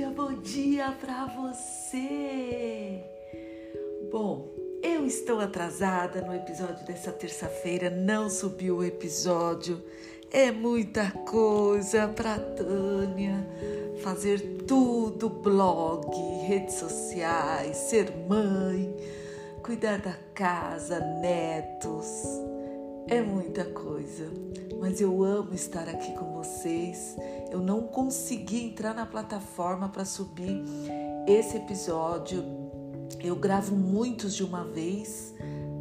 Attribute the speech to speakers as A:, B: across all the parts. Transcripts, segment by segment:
A: dia, bom dia para você! Bom, eu estou atrasada no episódio dessa terça-feira, não subiu o episódio. É muita coisa para Tânia fazer tudo, blog, redes sociais, ser mãe, cuidar da casa, netos. É muita coisa, mas eu amo estar aqui com vocês. Eu não consegui entrar na plataforma para subir esse episódio. Eu gravo muitos de uma vez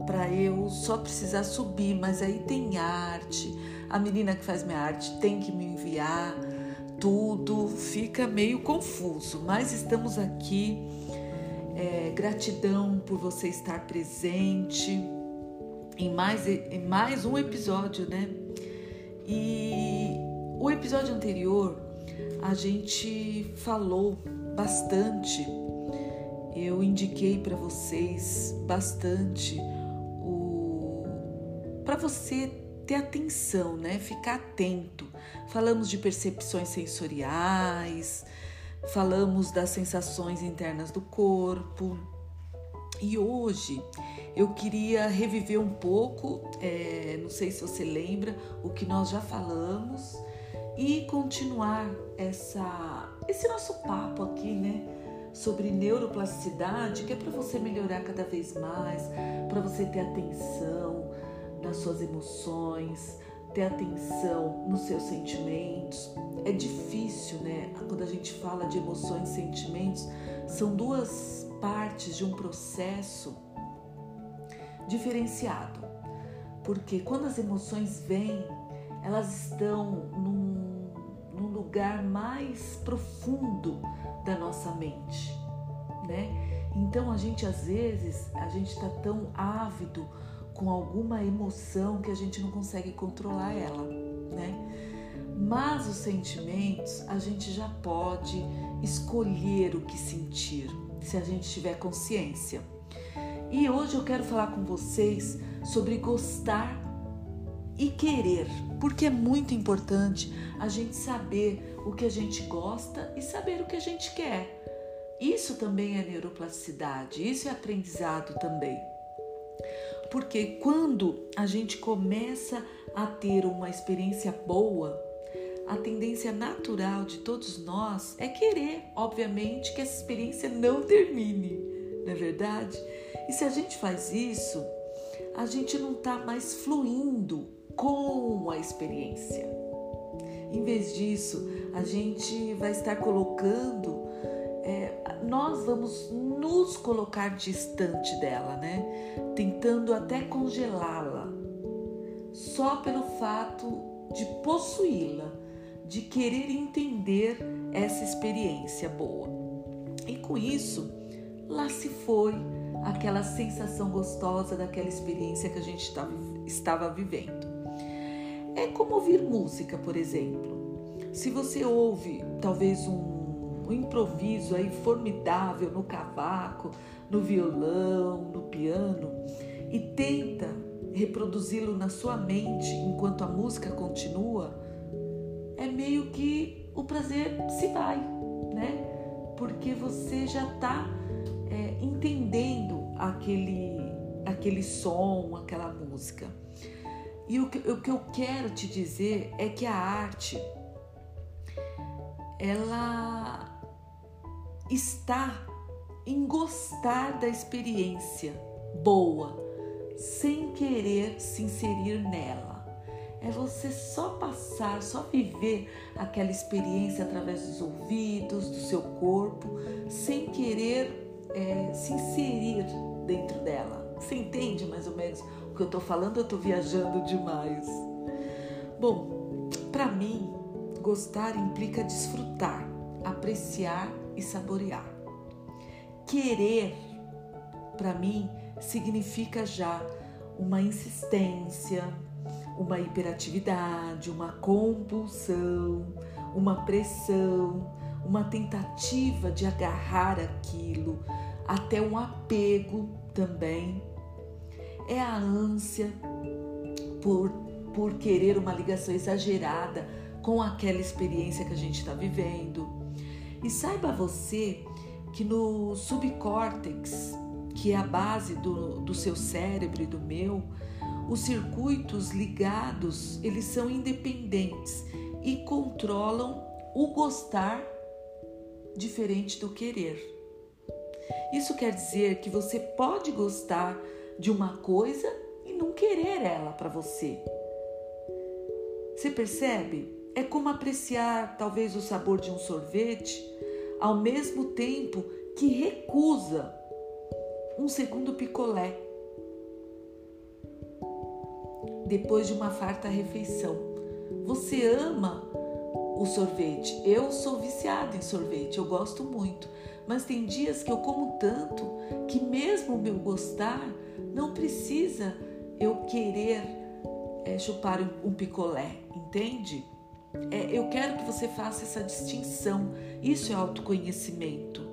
A: para eu só precisar subir, mas aí tem arte. A menina que faz minha arte tem que me enviar tudo, fica meio confuso, mas estamos aqui. É, gratidão por você estar presente em mais, em mais um episódio, né? E o episódio anterior a gente falou bastante, eu indiquei para vocês bastante o para você ter atenção, né? Ficar atento. Falamos de percepções sensoriais, falamos das sensações internas do corpo. E hoje eu queria reviver um pouco, é, não sei se você lembra, o que nós já falamos e continuar essa, esse nosso papo aqui, né? Sobre neuroplasticidade, que é para você melhorar cada vez mais, para você ter atenção nas suas emoções, ter atenção nos seus sentimentos. É difícil, né? Quando a gente fala de emoções e sentimentos, são duas partes de um processo diferenciado. Porque quando as emoções vêm, elas estão num, num lugar mais profundo da nossa mente, né? Então a gente às vezes a gente está tão ávido com alguma emoção que a gente não consegue controlar ela, né? Mas os sentimentos a gente já pode escolher o que sentir, se a gente tiver consciência. E hoje eu quero falar com vocês sobre gostar e querer, porque é muito importante a gente saber o que a gente gosta e saber o que a gente quer. Isso também é neuroplasticidade, isso é aprendizado também. Porque quando a gente começa a ter uma experiência boa, a tendência natural de todos nós é querer, obviamente, que essa experiência não termine, não é verdade? E se a gente faz isso, a gente não está mais fluindo com a experiência. Em vez disso, a gente vai estar colocando, é, nós vamos nos colocar distante dela, né? Tentando até congelá-la, só pelo fato de possuí-la, de querer entender essa experiência boa. E com isso, lá se foi aquela sensação gostosa daquela experiência que a gente estava vivendo. É como ouvir música, por exemplo. Se você ouve talvez um, um improviso aí formidável no cavaco, no violão, no piano e tenta reproduzi-lo na sua mente enquanto a música continua, é meio que o prazer se vai, né? Porque você já está é, entendendo aquele som, aquela música. E o que, o que eu quero te dizer é que a arte, ela está em gostar da experiência boa, sem querer se inserir nela. É você só passar, só viver aquela experiência através dos ouvidos, do seu corpo, sem querer é, se inserir dentro dela. Você entende mais ou menos o que eu estou falando? Eu estou viajando demais. Bom, para mim, gostar implica desfrutar, apreciar e saborear. Querer, para mim, significa já uma insistência, uma hiperatividade, uma compulsão, uma pressão, uma tentativa de agarrar aquilo, até um apego também. É a ânsia por, por querer uma ligação exagerada com aquela experiência que a gente está vivendo. E saiba você que no subcórtex, que é a base do, do seu cérebro e do meu, os circuitos ligados, eles são independentes e controlam o gostar diferente do querer. Isso quer dizer que você pode gostar de uma coisa e não querer ela para você. Você percebe? É como apreciar talvez o sabor de um sorvete ao mesmo tempo que recusa um segundo picolé depois de uma farta refeição. Você ama o sorvete. Eu sou viciada em sorvete, eu gosto muito. Mas tem dias que eu como tanto que, mesmo o meu gostar, não precisa eu querer é, chupar um picolé, entende? É, eu quero que você faça essa distinção. Isso é autoconhecimento.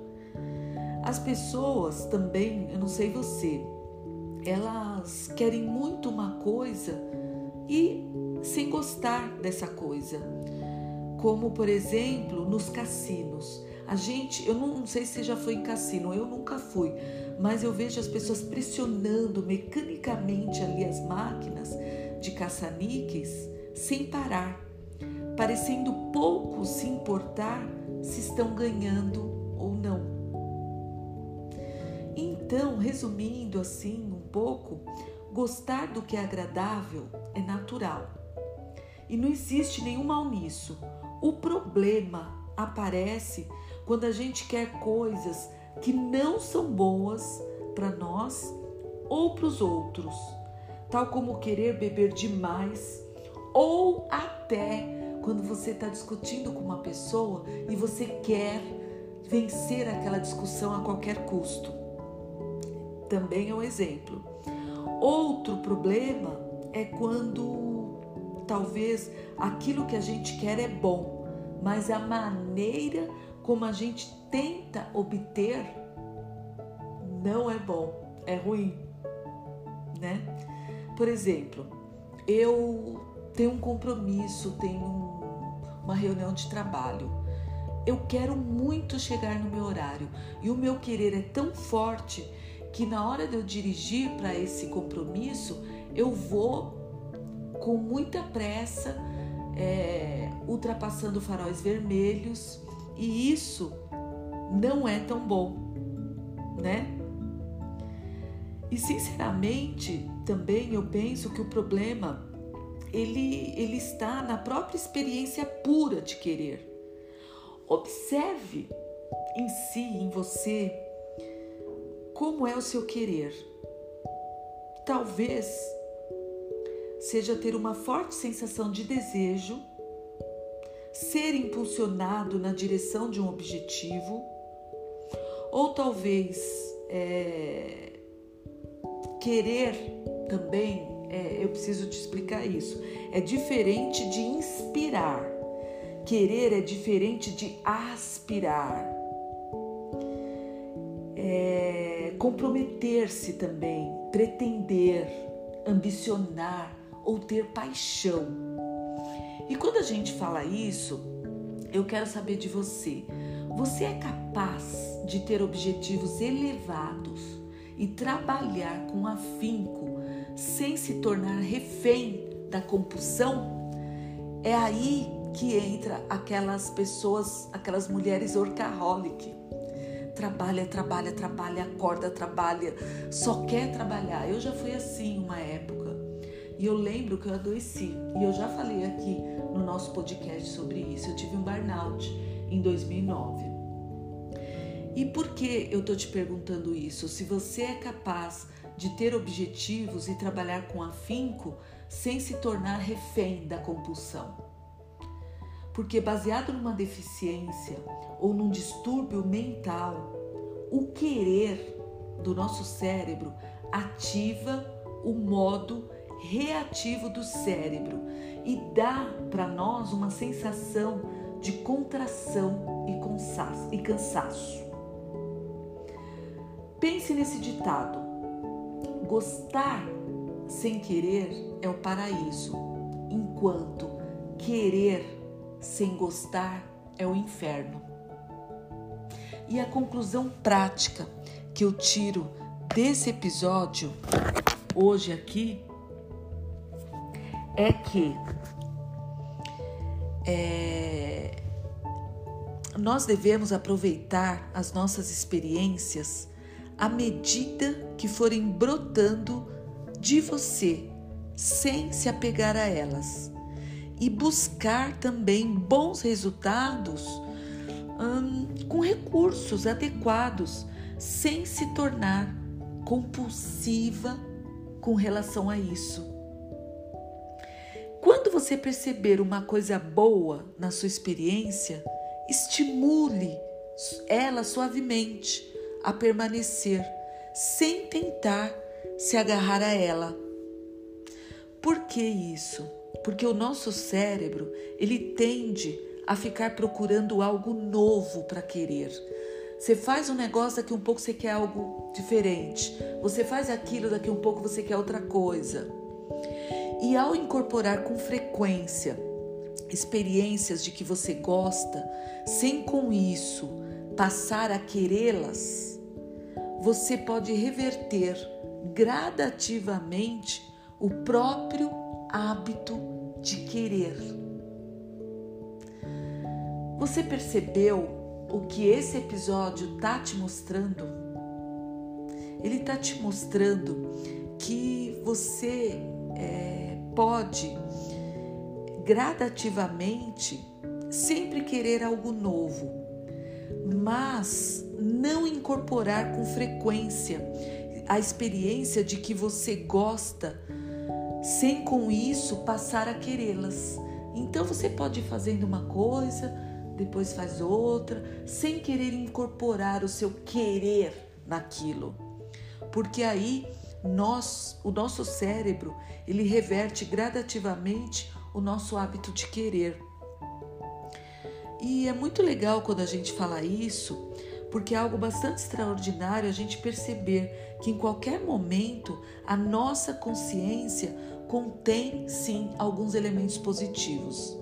A: As pessoas também, eu não sei você, elas querem muito uma coisa e sem gostar dessa coisa como por exemplo nos cassinos. A gente, eu não sei se já foi em cassino, eu nunca fui, mas eu vejo as pessoas pressionando mecanicamente ali as máquinas de caça-níqueis sem parar, parecendo pouco se importar se estão ganhando ou não. Então, resumindo assim um pouco, gostar do que é agradável é natural. E não existe nenhum mal nisso. O problema aparece quando a gente quer coisas que não são boas para nós ou para os outros, tal como querer beber demais ou até quando você está discutindo com uma pessoa e você quer vencer aquela discussão a qualquer custo. Também é um exemplo. Outro problema é quando talvez aquilo que a gente quer é bom, mas a maneira como a gente tenta obter não é bom, é ruim, né? Por exemplo, eu tenho um compromisso, tenho uma reunião de trabalho. Eu quero muito chegar no meu horário e o meu querer é tão forte que na hora de eu dirigir para esse compromisso, eu vou com muita pressa, é, ultrapassando faróis vermelhos, e isso não é tão bom, né? E sinceramente, também eu penso que o problema ele, ele está na própria experiência pura de querer. Observe em si, em você, como é o seu querer. Talvez seja ter uma forte sensação de desejo, ser impulsionado na direção de um objetivo, ou talvez é, querer também, é, eu preciso te explicar isso, é diferente de inspirar. Querer é diferente de aspirar. É, comprometer-se também, pretender, ambicionar, ou ter paixão. E quando a gente fala isso, eu quero saber de você. Você é capaz de ter objetivos elevados e trabalhar com afinco sem se tornar refém da compulsão? É aí que entra aquelas pessoas, aquelas mulheres orcaholic. Trabalha, trabalha, trabalha, acorda, trabalha, só quer trabalhar. Eu já fui assim uma época. E eu lembro que eu adoeci. E eu já falei aqui no nosso podcast sobre isso. Eu tive um burnout em 2009. E por que eu tô te perguntando isso? Se você é capaz de ter objetivos e trabalhar com afinco sem se tornar refém da compulsão. Porque baseado numa deficiência ou num distúrbio mental, o querer do nosso cérebro ativa o modo reativo do cérebro e dá para nós uma sensação de contração e cansaço. Pense nesse ditado: gostar sem querer é o paraíso, enquanto querer sem gostar é o inferno. E a conclusão prática que eu tiro desse episódio hoje aqui é que é, nós devemos aproveitar as nossas experiências à medida que forem brotando de você, sem se apegar a elas, e buscar também bons resultados hum, com recursos adequados, sem se tornar compulsiva com relação a isso. Você perceber uma coisa boa na sua experiência, estimule ela suavemente a permanecer, sem tentar se agarrar a ela. Por que isso? Porque o nosso cérebro, ele tende a ficar procurando algo novo para querer. Você faz um negócio, daqui um pouco você quer algo diferente. Você faz aquilo, daqui um pouco você quer outra coisa. E ao incorporar com frequência experiências de que você gosta, sem com isso passar a querê-las, você pode reverter gradativamente o próprio hábito de querer. Você percebeu o que esse episódio está te mostrando? Ele está te mostrando que você é, pode gradativamente sempre querer algo novo, mas não incorporar com frequência a experiência de que você gosta, sem com isso passar a querê-las. Então você pode ir fazendo uma coisa, depois faz outra, sem querer incorporar o seu querer naquilo. Porque aí nós, o nosso cérebro, ele reverte gradativamente o nosso hábito de querer. E é muito legal quando a gente fala isso, porque é algo bastante extraordinário a gente perceber que em qualquer momento a nossa consciência contém sim alguns elementos positivos.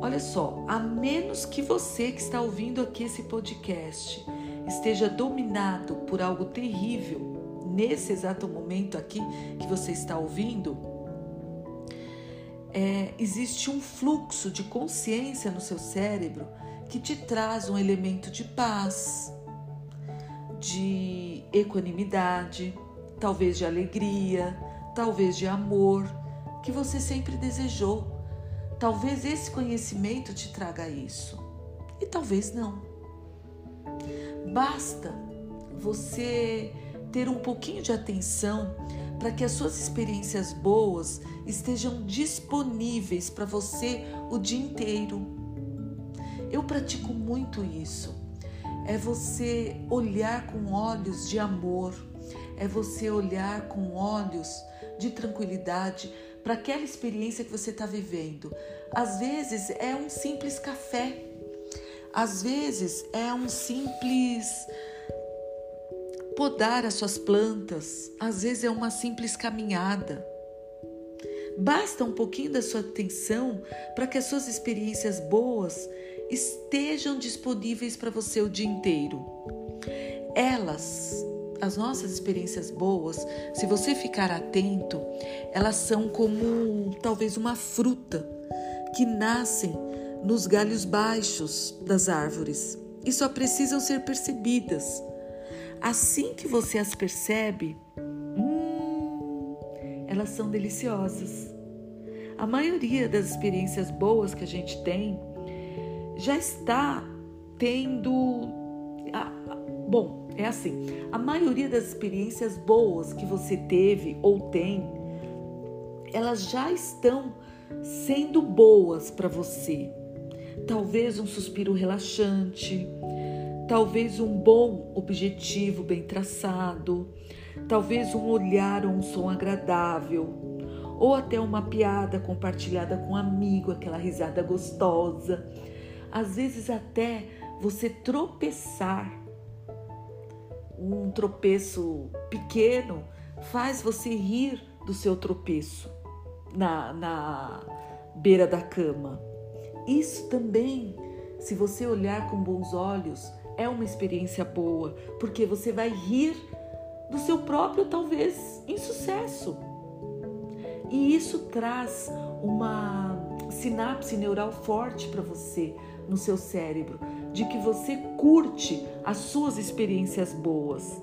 A: Olha só, a menos que você que está ouvindo aqui esse podcast esteja dominado por algo terrível nesse exato momento aqui que você está ouvindo, é, existe um fluxo de consciência no seu cérebro que te traz um elemento de paz, de equanimidade, talvez de alegria, talvez de amor, que você sempre desejou Talvez esse conhecimento te traga isso e talvez não. Basta você ter um pouquinho de atenção para que as suas experiências boas estejam disponíveis para você o dia inteiro. Eu pratico muito isso. É você olhar com olhos de amor, é você olhar com olhos de tranquilidade para aquela experiência que você está vivendo. Às vezes é um simples café, às vezes é um simples podar as suas plantas, às vezes é uma simples caminhada. Basta um pouquinho da sua atenção para que as suas experiências boas estejam disponíveis para você o dia inteiro. Elas as nossas experiências boas, se você ficar atento, elas são como talvez uma fruta que nascem nos galhos baixos das árvores e só precisam ser percebidas. Assim que você as percebe, hum, elas são deliciosas. A maioria das experiências boas que a gente tem já está tendo. Bom, é assim: a maioria das experiências boas que você teve ou tem, elas já estão sendo boas para você. Talvez um suspiro relaxante, talvez um bom objetivo bem traçado, talvez um olhar ou um som agradável, ou até uma piada compartilhada com um amigo, aquela risada gostosa. Às vezes até você tropeçar um tropeço pequeno faz você rir do seu tropeço na, na beira da cama. Isso também, se você olhar com bons olhos, é uma experiência boa, porque você vai rir do seu próprio, talvez, insucesso. E isso traz uma sinapse neural forte para você no seu cérebro, de que você curte as suas experiências boas.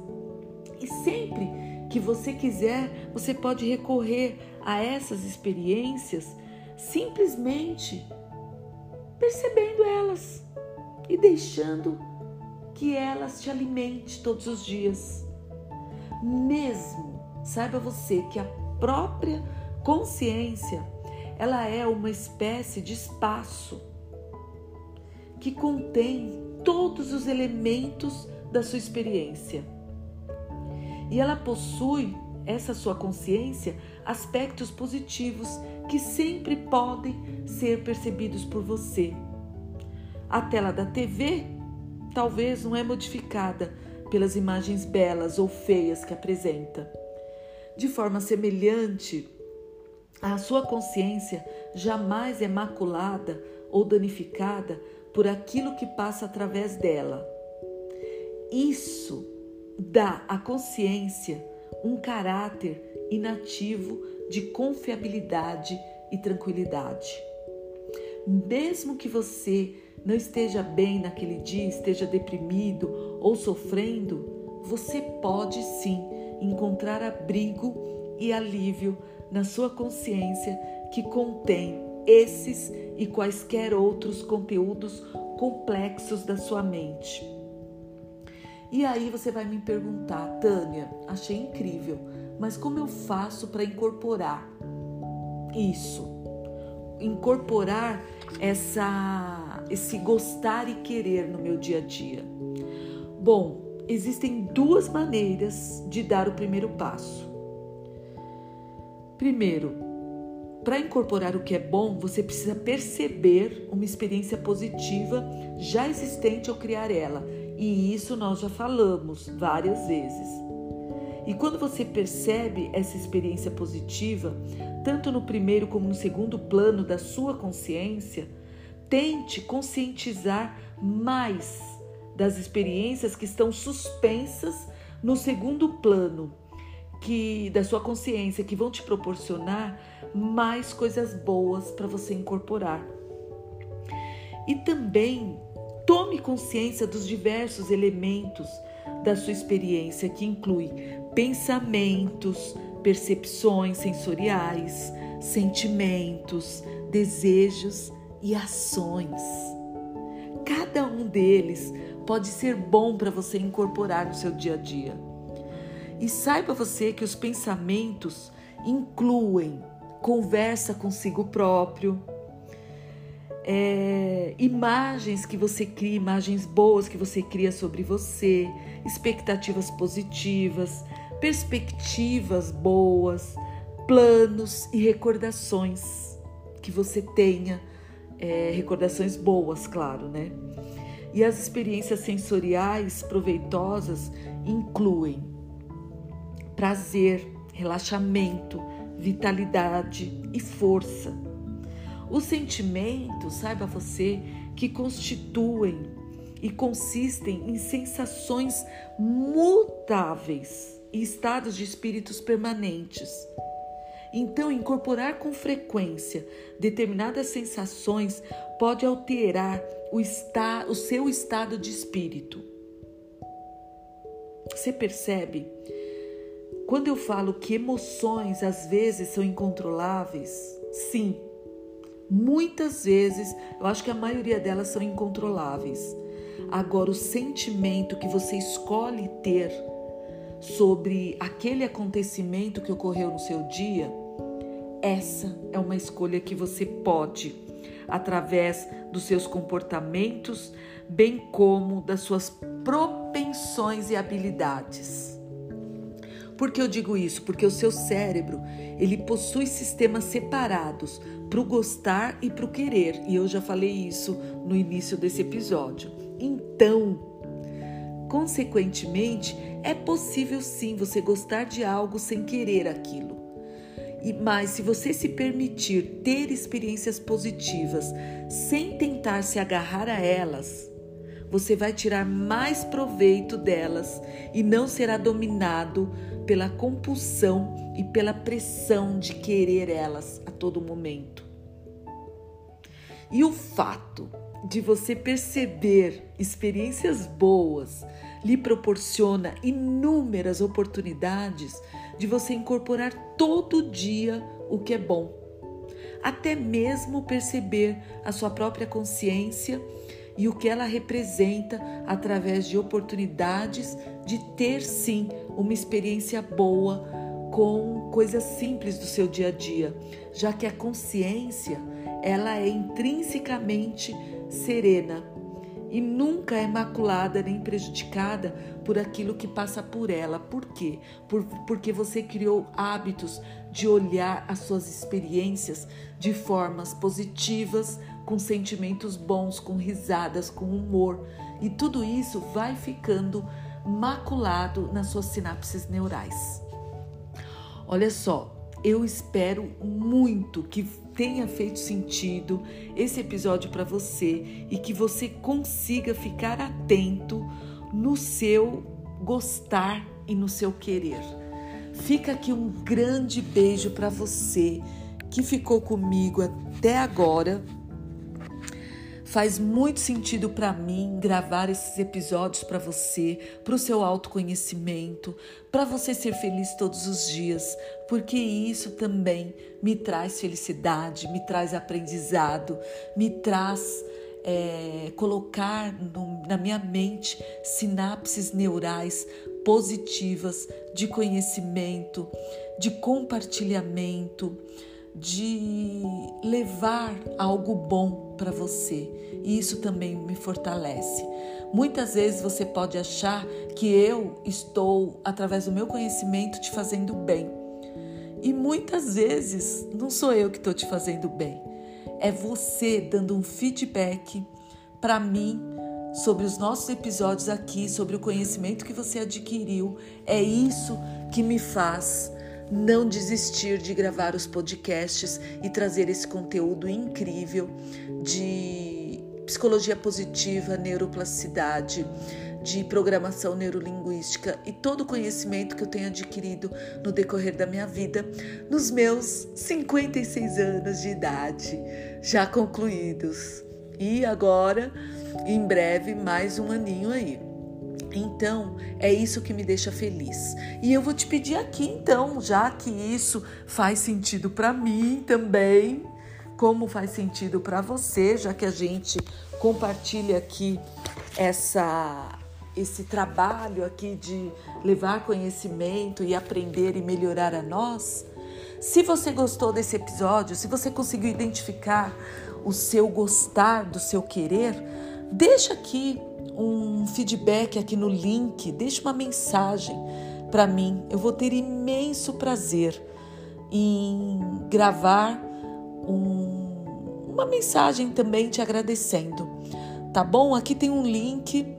A: E sempre que você quiser, você pode recorrer a essas experiências simplesmente percebendo elas e deixando que elas te alimente todos os dias. Mesmo saiba você que a própria consciência, ela é uma espécie de espaço que contém todos os elementos da sua experiência. E ela possui, essa sua consciência, aspectos positivos que sempre podem ser percebidos por você. A tela da TV talvez não é modificada pelas imagens belas ou feias que apresenta. De forma semelhante, a sua consciência jamais é maculada ou danificada por aquilo que passa através dela. Isso dá à consciência um caráter inativo de confiabilidade e tranquilidade. Mesmo que você não esteja bem naquele dia, esteja deprimido ou sofrendo, você pode sim encontrar abrigo e alívio na sua consciência que contém esses e quaisquer outros conteúdos complexos da sua mente. E aí você vai me perguntar, Tânia, achei incrível, mas como eu faço para incorporar isso? Incorporar essa esse gostar e querer no meu dia a dia. Bom, existem duas maneiras de dar o primeiro passo. Primeiro, para incorporar o que é bom, você precisa perceber uma experiência positiva já existente ou criar ela. E isso nós já falamos várias vezes. E quando você percebe essa experiência positiva, tanto no primeiro como no segundo plano da sua consciência, tente conscientizar mais das experiências que estão suspensas no segundo plano que da sua consciência que vão te proporcionar mais coisas boas para você incorporar. E também tome consciência dos diversos elementos da sua experiência que inclui pensamentos, percepções sensoriais, sentimentos, desejos e ações. Cada um deles pode ser bom para você incorporar no seu dia a dia. E saiba você que os pensamentos incluem conversa consigo próprio, é, imagens que você cria, imagens boas que você cria sobre você, expectativas positivas, perspectivas boas, planos e recordações que você tenha, é, recordações boas, claro, né? E as experiências sensoriais proveitosas incluem prazer, relaxamento, vitalidade e força. Os sentimentos, saiba você, que constituem e consistem em sensações mutáveis e estados de espíritos permanentes. Então, incorporar com frequência determinadas sensações pode alterar o, está, o seu estado de espírito. Você percebe quando eu falo que emoções às vezes são incontroláveis, sim, muitas vezes, eu acho que a maioria delas são incontroláveis. Agora, o sentimento que você escolhe ter sobre aquele acontecimento que ocorreu no seu dia, essa é uma escolha que você pode, através dos seus comportamentos, bem como das suas propensões e habilidades. Por que eu digo isso? Porque o seu cérebro, ele possui sistemas separados para o gostar e para o querer. E eu já falei isso no início desse episódio. Então, consequentemente, é possível sim você gostar de algo sem querer aquilo. E mas se você se permitir ter experiências positivas sem tentar se agarrar a elas, você vai tirar mais proveito delas e não será dominado pela compulsão e pela pressão de querer elas a todo momento. E o fato de você perceber experiências boas lhe proporciona inúmeras oportunidades de você incorporar todo dia o que é bom. Até mesmo perceber a sua própria consciência e o que ela representa através de oportunidades de ter sim uma experiência boa com coisas simples do seu dia a dia, já que a consciência ela é intrinsecamente serena e nunca é maculada nem prejudicada por aquilo que passa por ela. Por quê? Por, porque você criou hábitos de olhar as suas experiências de formas positivas, com sentimentos bons, com risadas, com humor. E tudo isso vai ficando maculado nas suas sinapses neurais. Olha só, eu espero muito que tenha feito sentido esse episódio para você e que você consiga ficar atento no seu gostar e no seu querer. Fica aqui um grande beijo para você que ficou comigo até agora Faz muito sentido para mim gravar esses episódios para você, para o seu autoconhecimento, para você ser feliz todos os dias, porque isso também me traz felicidade, me traz aprendizado, me traz é, colocar no, na minha mente sinapses neurais positivas de conhecimento, de compartilhamento de levar algo bom para você. E isso também me fortalece. Muitas vezes você pode achar que eu estou, através do meu conhecimento, te fazendo bem. E muitas vezes não sou eu que estou te fazendo bem. É você dando um feedback para mim sobre os nossos episódios aqui, sobre o conhecimento que você adquiriu. É isso que me faz não desistir de gravar os podcasts e trazer esse conteúdo incrível de psicologia positiva, neuroplasticidade, de programação neurolinguística e todo o conhecimento que eu tenho adquirido no decorrer da minha vida, nos meus 56 anos de idade, já concluídos. E agora, em breve, mais um aninho aí. Então, é isso que me deixa feliz. E eu vou te pedir aqui, então, já que isso faz sentido para mim também, como faz sentido para você, já que a gente compartilha aqui essa esse trabalho aqui de levar conhecimento e aprender e melhorar a nós. Se você gostou desse episódio, se você conseguiu identificar o seu gostar do seu querer, deixa aqui um feedback aqui no link, deixe uma mensagem para mim. Eu vou ter imenso prazer em gravar um, uma mensagem também te agradecendo. Tá bom? Aqui tem um link,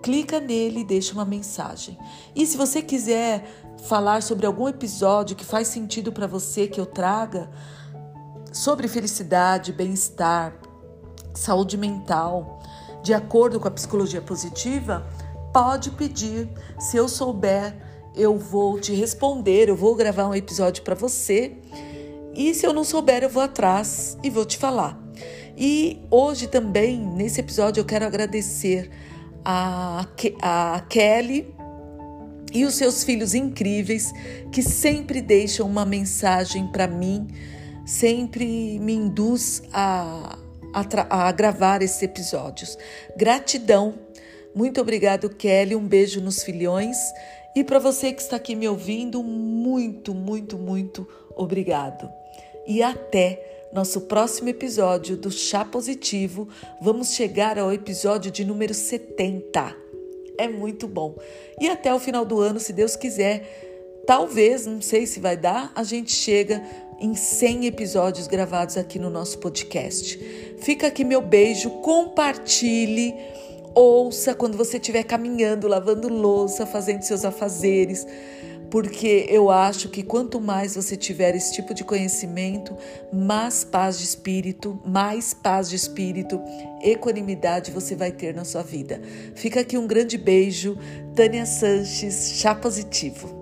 A: clica nele e deixa uma mensagem. E se você quiser falar sobre algum episódio que faz sentido para você que eu traga sobre felicidade, bem-estar, saúde mental, de acordo com a psicologia positiva, pode pedir. Se eu souber, eu vou te responder, eu vou gravar um episódio para você. E se eu não souber, eu vou atrás e vou te falar. E hoje também, nesse episódio, eu quero agradecer a, a Kelly e os seus filhos incríveis que sempre deixam uma mensagem para mim, sempre me induz a a, a gravar esses episódios. Gratidão. Muito obrigado, Kelly. Um beijo nos filhões. E para você que está aqui me ouvindo, muito, muito, muito obrigado. E até nosso próximo episódio do Chá Positivo. Vamos chegar ao episódio de número 70. É muito bom. E até o final do ano, se Deus quiser, talvez, não sei se vai dar, a gente chega em 100 episódios gravados aqui no nosso podcast. Fica aqui meu beijo, compartilhe, ouça quando você estiver caminhando, lavando louça, fazendo seus afazeres. porque eu acho que quanto mais você tiver esse tipo de conhecimento, mais paz de espírito, mais paz de espírito, equanimidade você vai ter na sua vida. Fica aqui um grande beijo, Tânia Sanches, chá positivo.